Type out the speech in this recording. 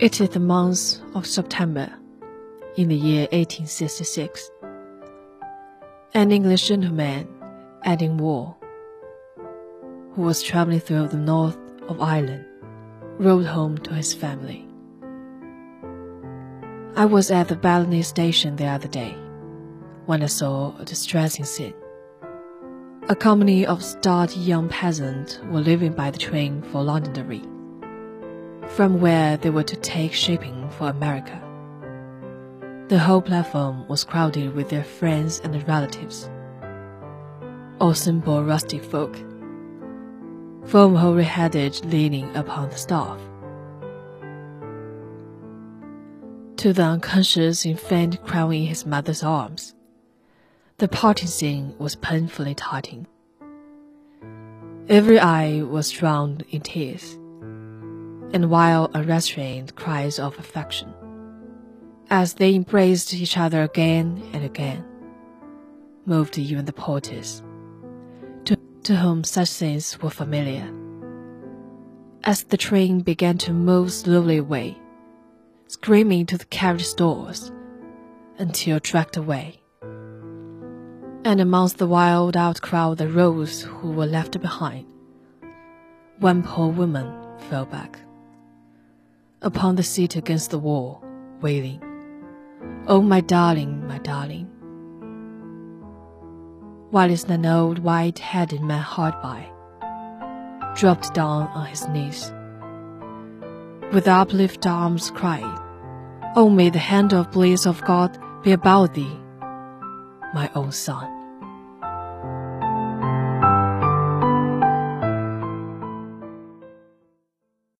It is the month of September in the year 1866. An English gentleman, Edwin Wall, who was traveling through the north of Ireland, rode home to his family. I was at the Ballina station the other day when I saw a distressing scene. A company of stout young peasants were leaving by the train for Londonderry from where they were to take shipping for America. The whole platform was crowded with their friends and relatives, all simple rustic folk, from hoary headed leaning upon the staff. To the unconscious infant crying in his mother's arms, the parting scene was painfully touching. Every eye was drowned in tears and while unrestrained cries of affection, as they embraced each other again and again, moved even the porters, to, to whom such scenes were familiar. As the train began to move slowly away, screaming to the carriage doors, until dragged away. And amongst the wild outcry that rose who were left behind, one poor woman fell back upon the seat against the wall, wailing, Oh, my darling, my darling. Whilst an old white headed man hard by dropped down on his knees, with uplifted arms crying, Oh, may the hand of bliss of God be about thee, my own son.